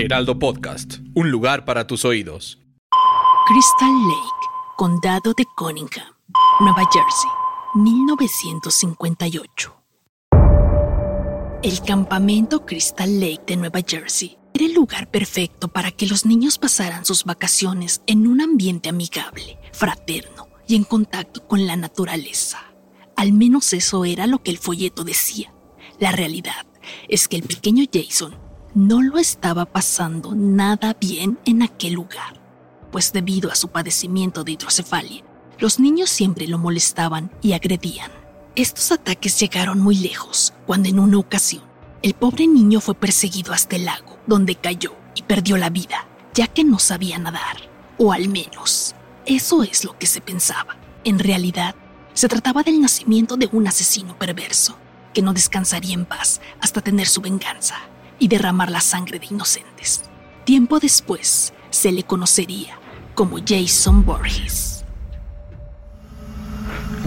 Heraldo Podcast, un lugar para tus oídos. Crystal Lake, Condado de Cunningham, Nueva Jersey, 1958. El campamento Crystal Lake de Nueva Jersey era el lugar perfecto para que los niños pasaran sus vacaciones en un ambiente amigable, fraterno y en contacto con la naturaleza. Al menos eso era lo que el folleto decía. La realidad es que el pequeño Jason no lo estaba pasando nada bien en aquel lugar, pues debido a su padecimiento de hidrocefalia, los niños siempre lo molestaban y agredían. Estos ataques llegaron muy lejos, cuando en una ocasión, el pobre niño fue perseguido hasta el lago, donde cayó y perdió la vida, ya que no sabía nadar. O al menos, eso es lo que se pensaba. En realidad, se trataba del nacimiento de un asesino perverso, que no descansaría en paz hasta tener su venganza y derramar la sangre de inocentes. Tiempo después, se le conocería como Jason Borges.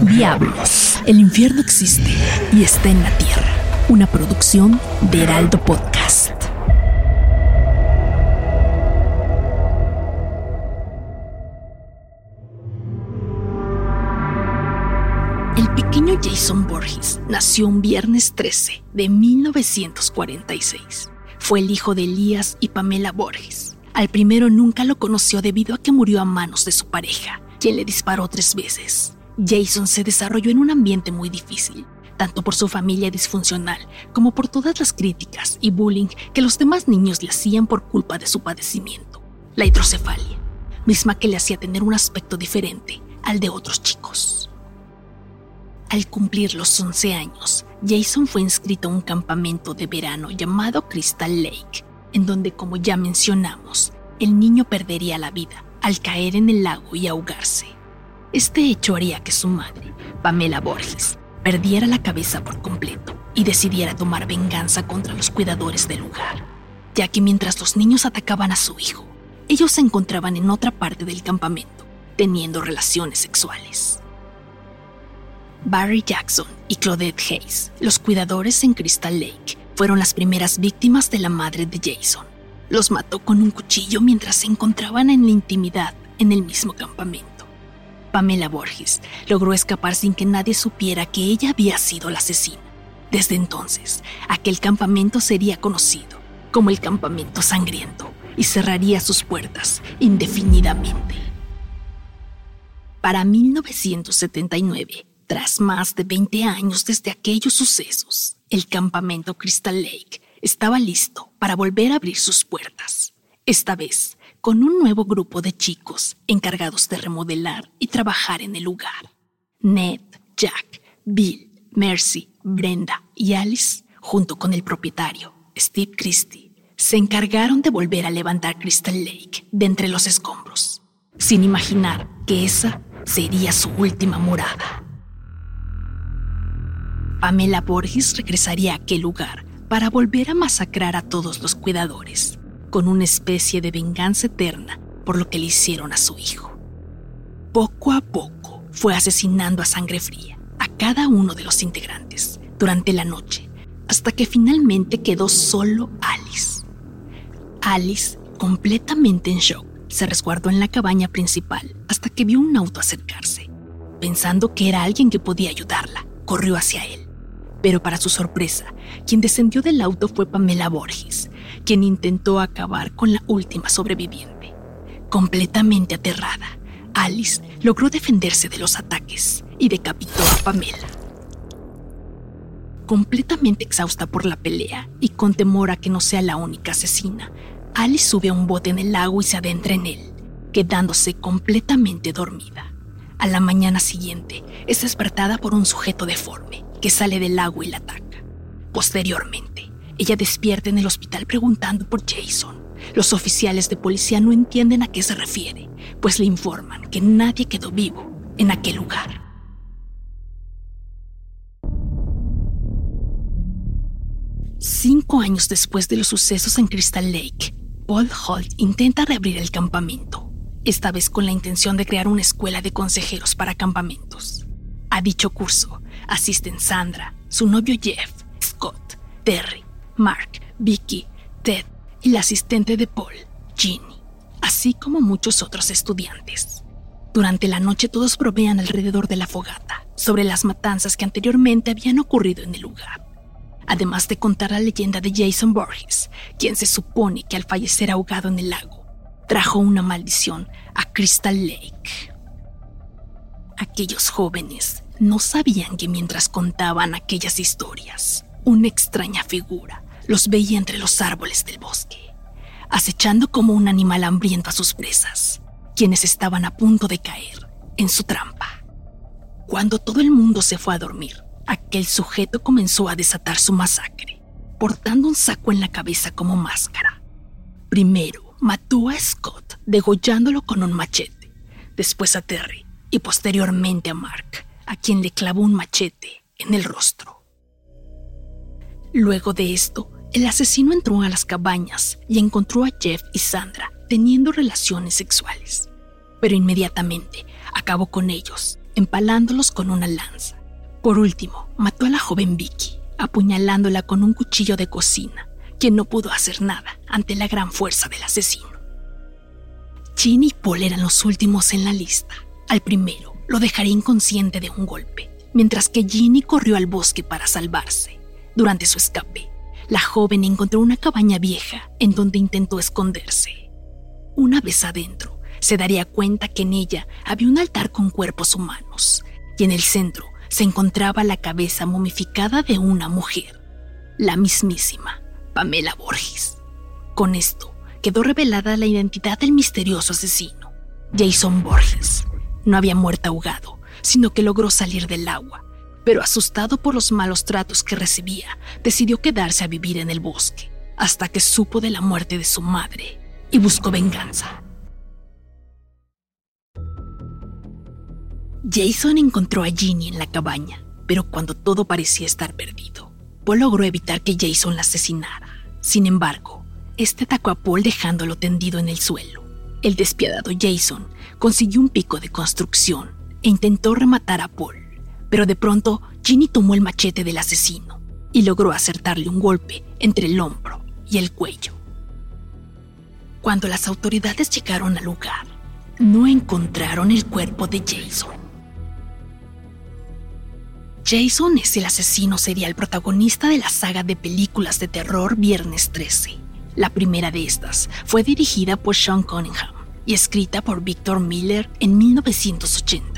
Diablos, el infierno existe y está en la tierra. Una producción de Heraldo Podcast. Borges nació un viernes 13 de 1946. Fue el hijo de Elías y Pamela Borges. Al primero nunca lo conoció debido a que murió a manos de su pareja, quien le disparó tres veces. Jason se desarrolló en un ambiente muy difícil, tanto por su familia disfuncional como por todas las críticas y bullying que los demás niños le hacían por culpa de su padecimiento, la hidrocefalia, misma que le hacía tener un aspecto diferente al de otros chicos. Al cumplir los 11 años, Jason fue inscrito a un campamento de verano llamado Crystal Lake, en donde, como ya mencionamos, el niño perdería la vida al caer en el lago y ahogarse. Este hecho haría que su madre, Pamela Borges, perdiera la cabeza por completo y decidiera tomar venganza contra los cuidadores del lugar, ya que mientras los niños atacaban a su hijo, ellos se encontraban en otra parte del campamento, teniendo relaciones sexuales. Barry Jackson y Claudette Hayes, los cuidadores en Crystal Lake, fueron las primeras víctimas de la madre de Jason. Los mató con un cuchillo mientras se encontraban en la intimidad en el mismo campamento. Pamela Borges logró escapar sin que nadie supiera que ella había sido la asesina. Desde entonces, aquel campamento sería conocido como el Campamento Sangriento y cerraría sus puertas indefinidamente. Para 1979, tras más de 20 años desde aquellos sucesos, el campamento Crystal Lake estaba listo para volver a abrir sus puertas. Esta vez, con un nuevo grupo de chicos encargados de remodelar y trabajar en el lugar. Ned, Jack, Bill, Mercy, Brenda y Alice, junto con el propietario, Steve Christie, se encargaron de volver a levantar Crystal Lake de entre los escombros, sin imaginar que esa sería su última morada. Pamela Borges regresaría a aquel lugar para volver a masacrar a todos los cuidadores con una especie de venganza eterna por lo que le hicieron a su hijo. Poco a poco fue asesinando a sangre fría a cada uno de los integrantes durante la noche, hasta que finalmente quedó solo Alice. Alice, completamente en shock, se resguardó en la cabaña principal hasta que vio un auto acercarse. Pensando que era alguien que podía ayudarla, corrió hacia él. Pero para su sorpresa, quien descendió del auto fue Pamela Borges, quien intentó acabar con la última sobreviviente. Completamente aterrada, Alice logró defenderse de los ataques y decapitó a Pamela. Completamente exhausta por la pelea y con temor a que no sea la única asesina, Alice sube a un bote en el lago y se adentra en él, quedándose completamente dormida. A la mañana siguiente es despertada por un sujeto deforme sale del lago y la ataca. Posteriormente, ella despierta en el hospital preguntando por Jason. Los oficiales de policía no entienden a qué se refiere, pues le informan que nadie quedó vivo en aquel lugar. Cinco años después de los sucesos en Crystal Lake, Paul Holt intenta reabrir el campamento, esta vez con la intención de crear una escuela de consejeros para campamentos. A dicho curso asisten Sandra, su novio Jeff, Scott, Terry, Mark, Vicky, Ted y la asistente de Paul, Ginny, así como muchos otros estudiantes. Durante la noche todos provean alrededor de la fogata sobre las matanzas que anteriormente habían ocurrido en el lugar. Además de contar la leyenda de Jason Borges, quien se supone que al fallecer ahogado en el lago, trajo una maldición a Crystal Lake. Aquellos jóvenes no sabían que mientras contaban aquellas historias, una extraña figura los veía entre los árboles del bosque, acechando como un animal hambriento a sus presas quienes estaban a punto de caer en su trampa. Cuando todo el mundo se fue a dormir, aquel sujeto comenzó a desatar su masacre, portando un saco en la cabeza como máscara. Primero mató a Scott degollándolo con un machete, después a Terry y posteriormente a Mark, a quien le clavó un machete en el rostro. Luego de esto, el asesino entró a las cabañas y encontró a Jeff y Sandra teniendo relaciones sexuales, pero inmediatamente acabó con ellos, empalándolos con una lanza. Por último, mató a la joven Vicky, apuñalándola con un cuchillo de cocina, quien no pudo hacer nada ante la gran fuerza del asesino. Ginny y Paul eran los últimos en la lista. Al primero lo dejaría inconsciente de un golpe, mientras que Ginny corrió al bosque para salvarse. Durante su escape, la joven encontró una cabaña vieja en donde intentó esconderse. Una vez adentro, se daría cuenta que en ella había un altar con cuerpos humanos, y en el centro se encontraba la cabeza momificada de una mujer, la mismísima Pamela Borges. Con esto quedó revelada la identidad del misterioso asesino, Jason Borges. No había muerto ahogado, sino que logró salir del agua, pero asustado por los malos tratos que recibía, decidió quedarse a vivir en el bosque, hasta que supo de la muerte de su madre y buscó venganza. Jason encontró a Ginny en la cabaña, pero cuando todo parecía estar perdido, Paul logró evitar que Jason la asesinara. Sin embargo, este atacó a Paul dejándolo tendido en el suelo. El despiadado Jason consiguió un pico de construcción e intentó rematar a Paul, pero de pronto Ginny tomó el machete del asesino y logró acertarle un golpe entre el hombro y el cuello. Cuando las autoridades llegaron al lugar, no encontraron el cuerpo de Jason. Jason es el asesino serial protagonista de la saga de películas de terror Viernes 13. La primera de estas fue dirigida por Sean Cunningham y escrita por Victor Miller en 1980.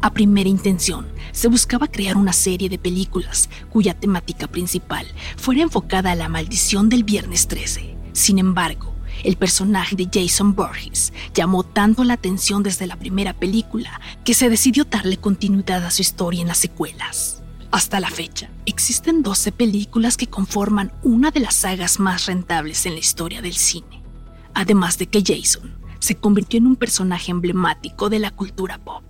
A primera intención, se buscaba crear una serie de películas cuya temática principal fuera enfocada a la maldición del Viernes 13. Sin embargo, el personaje de Jason Borges llamó tanto la atención desde la primera película que se decidió darle continuidad a su historia en las secuelas. Hasta la fecha, existen 12 películas que conforman una de las sagas más rentables en la historia del cine, además de que Jason se convirtió en un personaje emblemático de la cultura pop.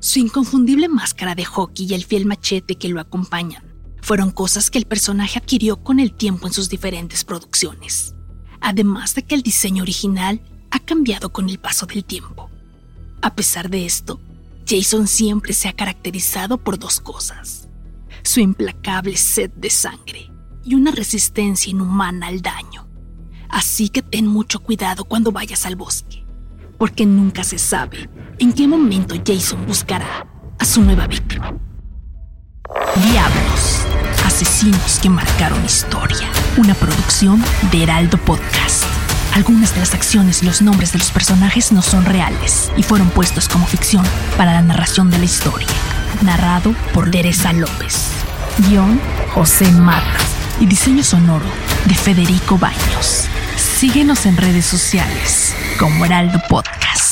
Su inconfundible máscara de hockey y el fiel machete que lo acompañan fueron cosas que el personaje adquirió con el tiempo en sus diferentes producciones además de que el diseño original ha cambiado con el paso del tiempo. A pesar de esto, Jason siempre se ha caracterizado por dos cosas. Su implacable sed de sangre y una resistencia inhumana al daño. Así que ten mucho cuidado cuando vayas al bosque, porque nunca se sabe en qué momento Jason buscará a su nueva víctima. Diablos, asesinos que marcaron historia. Una producción de Heraldo Podcast. Algunas de las acciones y los nombres de los personajes no son reales y fueron puestos como ficción para la narración de la historia. Narrado por Teresa López. Guión José Matas. Y diseño sonoro de Federico Baños. Síguenos en redes sociales como Heraldo Podcast.